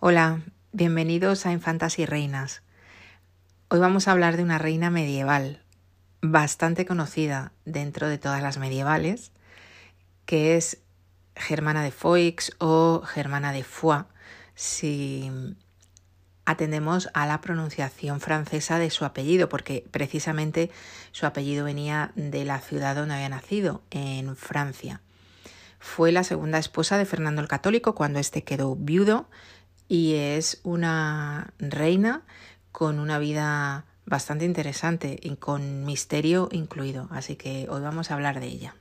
Hola, bienvenidos a Infantas y Reinas. Hoy vamos a hablar de una reina medieval, bastante conocida dentro de todas las medievales, que es Germana de Foix o Germana de Foix, si atendemos a la pronunciación francesa de su apellido, porque precisamente su apellido venía de la ciudad donde había nacido, en Francia. Fue la segunda esposa de Fernando el Católico cuando éste quedó viudo y es una reina con una vida bastante interesante y con misterio incluido, así que hoy vamos a hablar de ella.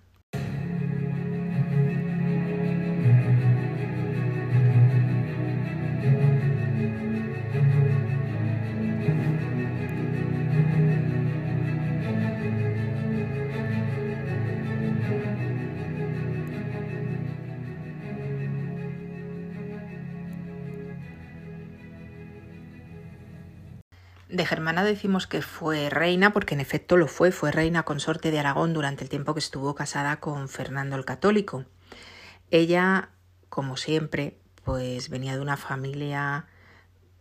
De Germana decimos que fue reina porque en efecto lo fue, fue reina consorte de Aragón durante el tiempo que estuvo casada con Fernando el Católico. Ella, como siempre, pues venía de una familia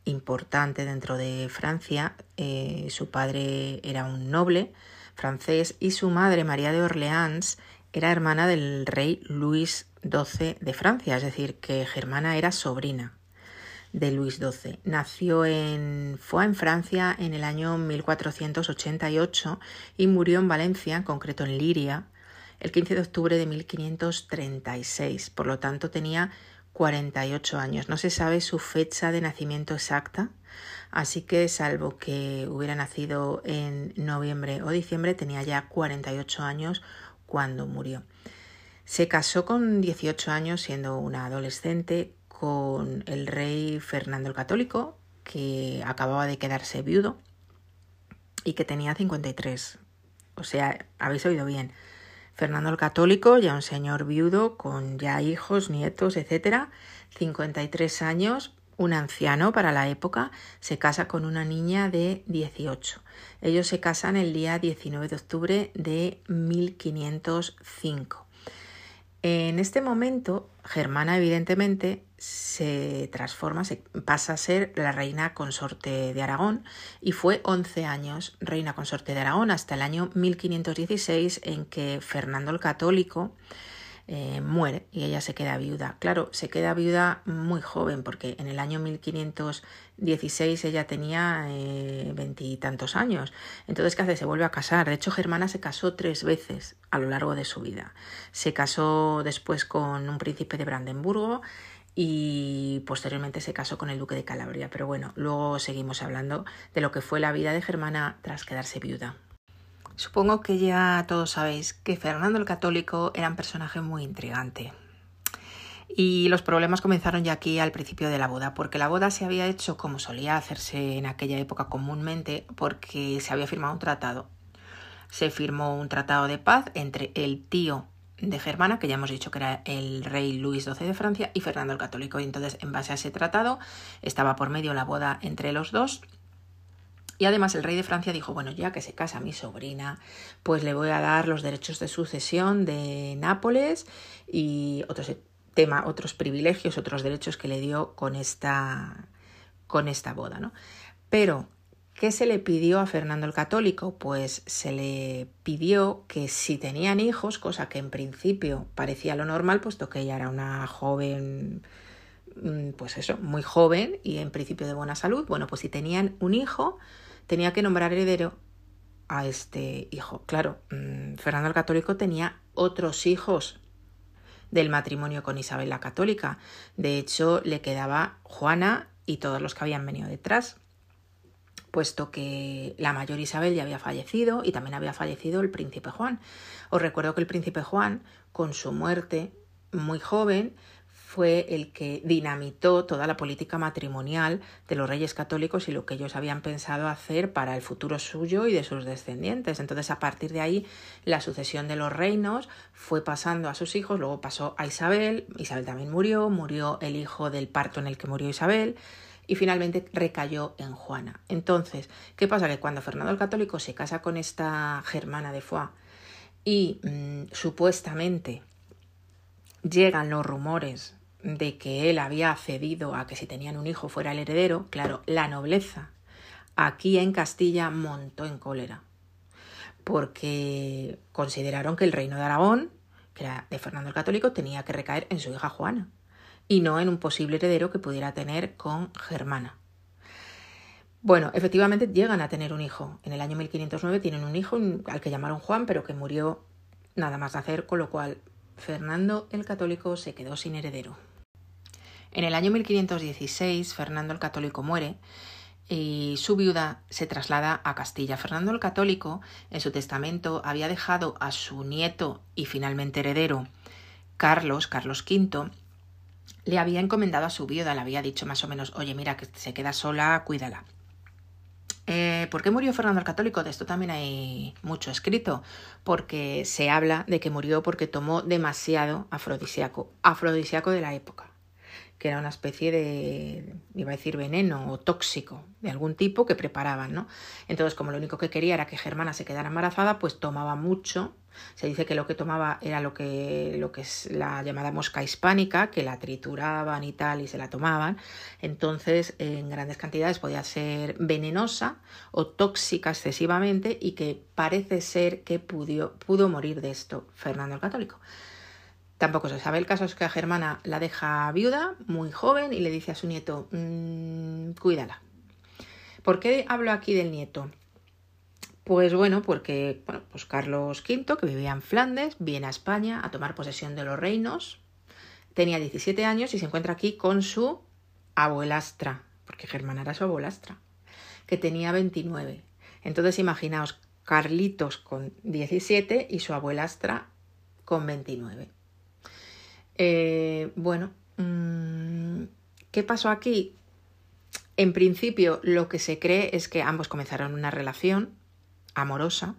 importante dentro de Francia. Eh, su padre era un noble francés y su madre, María de Orleans, era hermana del rey Luis XII de Francia, es decir, que Germana era sobrina de Luis XII. Nació en fue en Francia en el año 1488 y murió en Valencia, en concreto en Liria, el 15 de octubre de 1536. Por lo tanto, tenía 48 años. No se sabe su fecha de nacimiento exacta, así que salvo que hubiera nacido en noviembre o diciembre, tenía ya 48 años cuando murió. Se casó con 18 años siendo una adolescente con el rey Fernando el Católico, que acababa de quedarse viudo y que tenía 53. O sea, habéis oído bien. Fernando el Católico, ya un señor viudo con ya hijos, nietos, etcétera, 53 años, un anciano para la época, se casa con una niña de 18. Ellos se casan el día 19 de octubre de 1505. En este momento, Germana evidentemente se transforma, se pasa a ser la reina consorte de Aragón y fue 11 años reina consorte de Aragón hasta el año 1516 en que Fernando el Católico eh, muere y ella se queda viuda. Claro, se queda viuda muy joven porque en el año 1516 ella tenía eh, veintitantos años. Entonces, ¿qué hace? Se vuelve a casar. De hecho, Germana se casó tres veces a lo largo de su vida. Se casó después con un príncipe de Brandenburgo y posteriormente se casó con el duque de Calabria. Pero bueno, luego seguimos hablando de lo que fue la vida de Germana tras quedarse viuda. Supongo que ya todos sabéis que Fernando el Católico era un personaje muy intrigante. Y los problemas comenzaron ya aquí al principio de la boda, porque la boda se había hecho como solía hacerse en aquella época comúnmente, porque se había firmado un tratado. Se firmó un tratado de paz entre el tío de Germana, que ya hemos dicho que era el rey Luis XII de Francia, y Fernando el Católico. Y entonces, en base a ese tratado, estaba por medio la boda entre los dos y además el rey de Francia dijo, bueno, ya que se casa mi sobrina, pues le voy a dar los derechos de sucesión de Nápoles y otros tema, otros privilegios, otros derechos que le dio con esta con esta boda, ¿no? Pero ¿qué se le pidió a Fernando el Católico? Pues se le pidió que si tenían hijos, cosa que en principio parecía lo normal, puesto que ella era una joven mm, pues eso, muy joven y en principio de buena salud, bueno, pues si tenían un hijo, tenía que nombrar heredero a este hijo. Claro, mm, Fernando el Católico tenía otros hijos del matrimonio con Isabel la Católica. De hecho, le quedaba Juana y todos los que habían venido detrás, puesto que la mayor Isabel ya había fallecido y también había fallecido el príncipe Juan. Os recuerdo que el príncipe Juan, con su muerte muy joven, fue el que dinamitó toda la política matrimonial de los reyes católicos y lo que ellos habían pensado hacer para el futuro suyo y de sus descendientes. Entonces, a partir de ahí, la sucesión de los reinos fue pasando a sus hijos, luego pasó a Isabel, Isabel también murió, murió el hijo del parto en el que murió Isabel, y finalmente recayó en Juana. Entonces, ¿qué pasa? Que cuando Fernando el Católico se casa con esta germana de Foix y mm, supuestamente llegan los rumores de que él había cedido a que si tenían un hijo fuera el heredero, claro, la nobleza aquí en Castilla montó en cólera, porque consideraron que el reino de Aragón, que era de Fernando el Católico, tenía que recaer en su hija Juana y no en un posible heredero que pudiera tener con Germana. Bueno, efectivamente llegan a tener un hijo. En el año 1509 tienen un hijo al que llamaron Juan, pero que murió nada más nacer, con lo cual Fernando el Católico se quedó sin heredero. En el año 1516 Fernando el Católico muere y su viuda se traslada a Castilla. Fernando el Católico en su testamento había dejado a su nieto y finalmente heredero Carlos, Carlos V, le había encomendado a su viuda, le había dicho más o menos, oye, mira, que se queda sola, cuídala. Eh, ¿Por qué murió Fernando el Católico? De esto también hay mucho escrito, porque se habla de que murió porque tomó demasiado afrodisíaco, afrodisíaco de la época que era una especie de, iba a decir, veneno o tóxico de algún tipo que preparaban, ¿no? Entonces, como lo único que quería era que Germana se quedara embarazada, pues tomaba mucho. Se dice que lo que tomaba era lo que, lo que es la llamada mosca hispánica, que la trituraban y tal y se la tomaban. Entonces, en grandes cantidades podía ser venenosa o tóxica excesivamente y que parece ser que pudo, pudo morir de esto Fernando el Católico. Tampoco se sabe. El caso es que a Germana la deja viuda, muy joven, y le dice a su nieto, mmm, cuídala. ¿Por qué hablo aquí del nieto? Pues bueno, porque bueno, pues Carlos V, que vivía en Flandes, viene a España a tomar posesión de los reinos. Tenía 17 años y se encuentra aquí con su abuelastra, porque Germana era su abuelastra, que tenía 29. Entonces imaginaos, Carlitos con 17 y su abuelastra con 29. Eh, bueno, mm, ¿qué pasó aquí? En principio lo que se cree es que ambos comenzaron una relación amorosa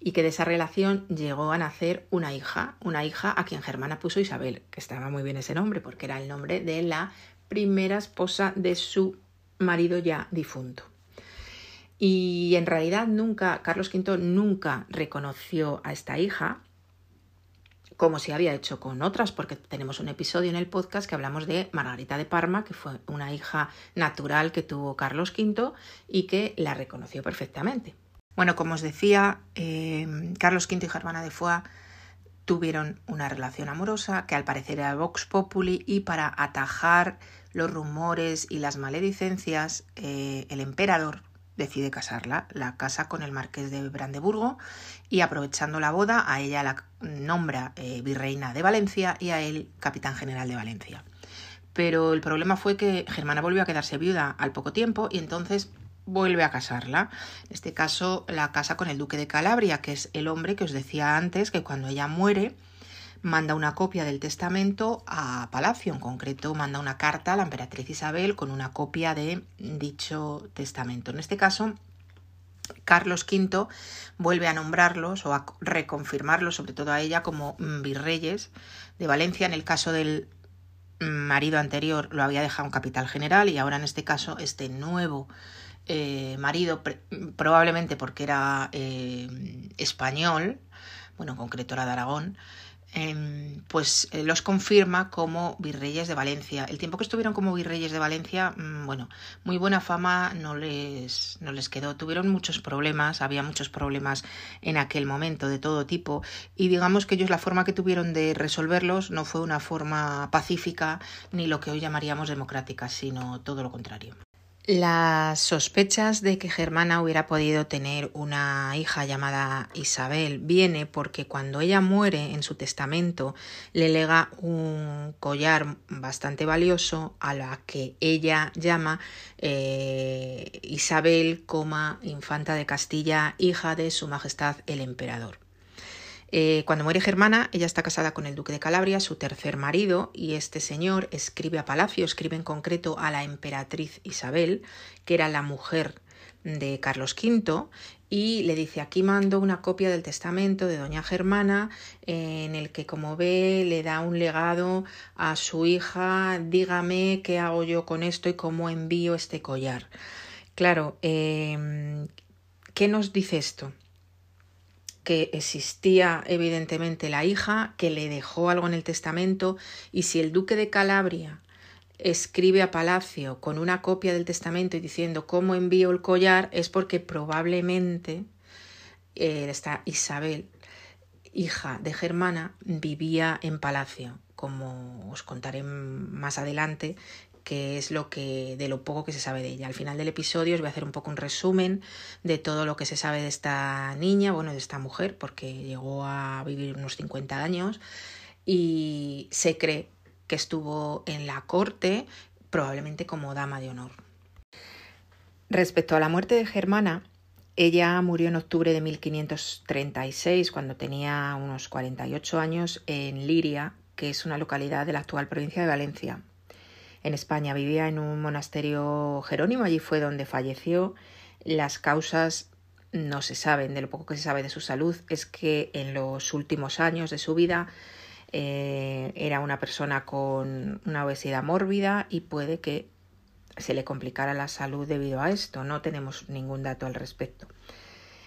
y que de esa relación llegó a nacer una hija, una hija a quien Germana puso Isabel, que estaba muy bien ese nombre porque era el nombre de la primera esposa de su marido ya difunto. Y en realidad nunca, Carlos V nunca reconoció a esta hija, como se había hecho con otras, porque tenemos un episodio en el podcast que hablamos de Margarita de Parma, que fue una hija natural que tuvo Carlos V y que la reconoció perfectamente. Bueno, como os decía, eh, Carlos V y Germana de Foix tuvieron una relación amorosa que al parecer era Vox Populi y para atajar los rumores y las maledicencias, eh, el emperador decide casarla, la casa con el marqués de Brandeburgo y aprovechando la boda a ella la nombra eh, virreina de Valencia y a él capitán general de Valencia. Pero el problema fue que Germana volvió a quedarse viuda al poco tiempo y entonces vuelve a casarla. En este caso la casa con el duque de Calabria, que es el hombre que os decía antes que cuando ella muere manda una copia del testamento a Palacio, en concreto manda una carta a la emperatriz Isabel con una copia de dicho testamento. En este caso, Carlos V vuelve a nombrarlos o a reconfirmarlos, sobre todo a ella, como virreyes de Valencia. En el caso del marido anterior lo había dejado un capital general y ahora en este caso este nuevo eh, marido, probablemente porque era eh, español, bueno, en concreto era de Aragón, Em, pues eh, los confirma como virreyes de Valencia. El tiempo que estuvieron como virreyes de Valencia, mm, bueno, muy buena fama no les, no les quedó. Tuvieron muchos problemas, había muchos problemas en aquel momento de todo tipo y digamos que ellos la forma que tuvieron de resolverlos no fue una forma pacífica ni lo que hoy llamaríamos democrática, sino todo lo contrario. Las sospechas de que Germana hubiera podido tener una hija llamada Isabel viene porque cuando ella muere en su testamento le lega un collar bastante valioso a la que ella llama eh, Isabel, infanta de Castilla, hija de su majestad el emperador. Eh, cuando muere Germana, ella está casada con el duque de Calabria, su tercer marido, y este señor escribe a Palacio, escribe en concreto a la emperatriz Isabel, que era la mujer de Carlos V, y le dice aquí mando una copia del testamento de doña Germana en el que como ve le da un legado a su hija dígame qué hago yo con esto y cómo envío este collar. Claro, em, ¿qué nos dice esto? Que existía evidentemente la hija, que le dejó algo en el testamento y si el duque de Calabria escribe a Palacio con una copia del testamento y diciendo cómo envío el collar es porque probablemente eh, esta Isabel, hija de Germana, vivía en Palacio, como os contaré más adelante que es lo que de lo poco que se sabe de ella. Al final del episodio os voy a hacer un poco un resumen de todo lo que se sabe de esta niña, bueno, de esta mujer, porque llegó a vivir unos 50 años y se cree que estuvo en la corte, probablemente como dama de honor. Respecto a la muerte de Germana, ella murió en octubre de 1536, cuando tenía unos 48 años, en Liria, que es una localidad de la actual provincia de Valencia. En España vivía en un monasterio jerónimo, allí fue donde falleció. Las causas no se saben, de lo poco que se sabe de su salud es que en los últimos años de su vida eh, era una persona con una obesidad mórbida y puede que se le complicara la salud debido a esto. No tenemos ningún dato al respecto.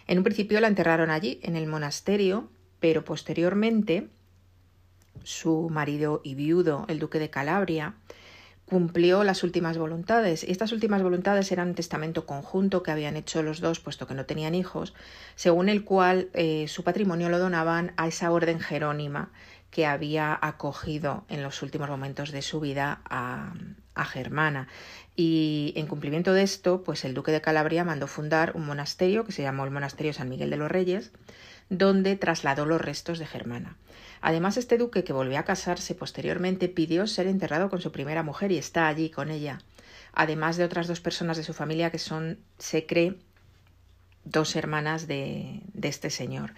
En un principio la enterraron allí, en el monasterio, pero posteriormente su marido y viudo, el duque de Calabria, cumplió las últimas voluntades. Estas últimas voluntades eran un testamento conjunto que habían hecho los dos, puesto que no tenían hijos, según el cual eh, su patrimonio lo donaban a esa orden jerónima que había acogido en los últimos momentos de su vida a, a Germana. Y en cumplimiento de esto, pues el duque de Calabria mandó fundar un monasterio que se llamó el Monasterio San Miguel de los Reyes, donde trasladó los restos de Germana. Además, este duque, que volvió a casarse posteriormente, pidió ser enterrado con su primera mujer y está allí con ella, además de otras dos personas de su familia que son, se cree, dos hermanas de, de este señor.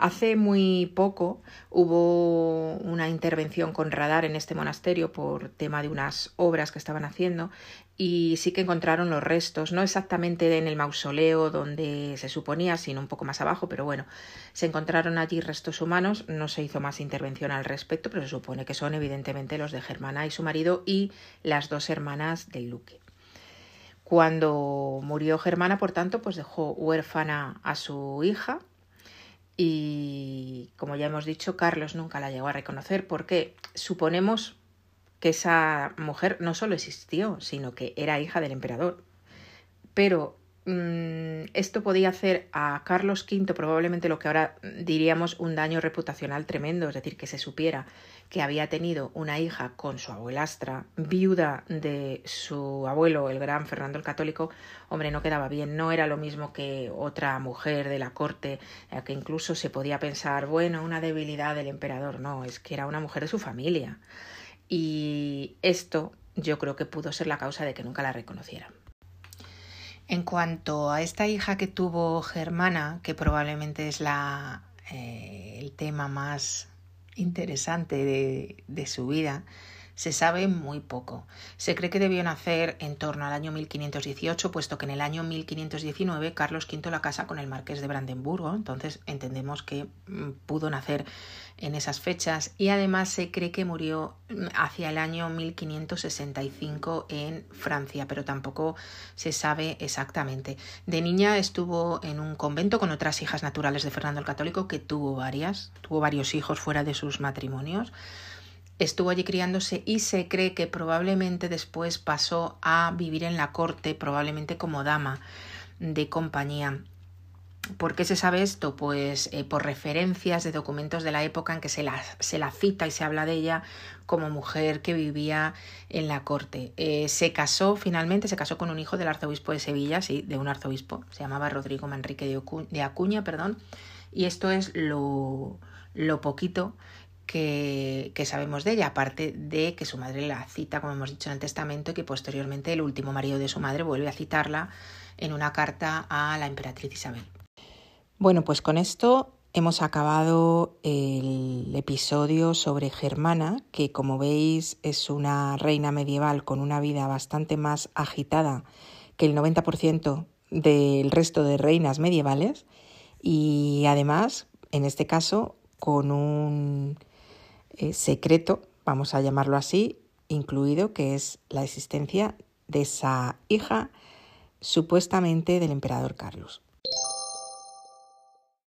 Hace muy poco hubo una intervención con radar en este monasterio por tema de unas obras que estaban haciendo y sí que encontraron los restos, no exactamente en el mausoleo donde se suponía, sino un poco más abajo, pero bueno, se encontraron allí restos humanos, no se hizo más intervención al respecto, pero se supone que son evidentemente los de Germana y su marido y las dos hermanas del Luque. Cuando murió Germana, por tanto, pues dejó huérfana a su hija, y como ya hemos dicho, Carlos nunca la llegó a reconocer porque suponemos que esa mujer no solo existió, sino que era hija del emperador. Pero mm, esto podía hacer a Carlos V probablemente lo que ahora diríamos un daño reputacional tremendo, es decir, que se supiera que había tenido una hija con su abuelastra, viuda de su abuelo, el gran Fernando el Católico, hombre, no quedaba bien, no era lo mismo que otra mujer de la corte, que incluso se podía pensar, bueno, una debilidad del emperador, no, es que era una mujer de su familia. Y esto yo creo que pudo ser la causa de que nunca la reconocieran. En cuanto a esta hija que tuvo Germana, que probablemente es la, eh, el tema más interesante de, de su vida, se sabe muy poco. Se cree que debió nacer en torno al año 1518, puesto que en el año 1519 Carlos V la casa con el marqués de Brandenburgo, entonces entendemos que mm, pudo nacer en esas fechas y además se cree que murió mm, hacia el año 1565 en Francia, pero tampoco se sabe exactamente. De niña estuvo en un convento con otras hijas naturales de Fernando el Católico, que tuvo varias, tuvo varios hijos fuera de sus matrimonios estuvo allí criándose y se cree que probablemente después pasó a vivir en la corte, probablemente como dama de compañía. ¿Por qué se sabe esto? Pues eh, por referencias de documentos de la época en que se la, se la, cita y se habla de ella como mujer que vivía en la corte. Eh, se casó finalmente, se casó con un hijo del arzobispo de Sevilla, sí, de un arzobispo, se llamaba Rodrigo Manrique de, Acuña, perdón, y esto es lo, lo poquito que, sabemos de ella, aparte de que su madre la cita, como hemos dicho en el testamento, y que posteriormente el último marido de su madre vuelve a citarla en una carta a la emperatriz Isabel. Bueno, pues con esto hemos acabado el episodio sobre Germana, que como veis es una reina medieval con una vida bastante más agitada que el 90% del resto de reinas medievales y además, en este caso, con un eh, secreto, vamos a llamarlo así, incluido que es la existencia de esa hija supuestamente del emperador Carlos.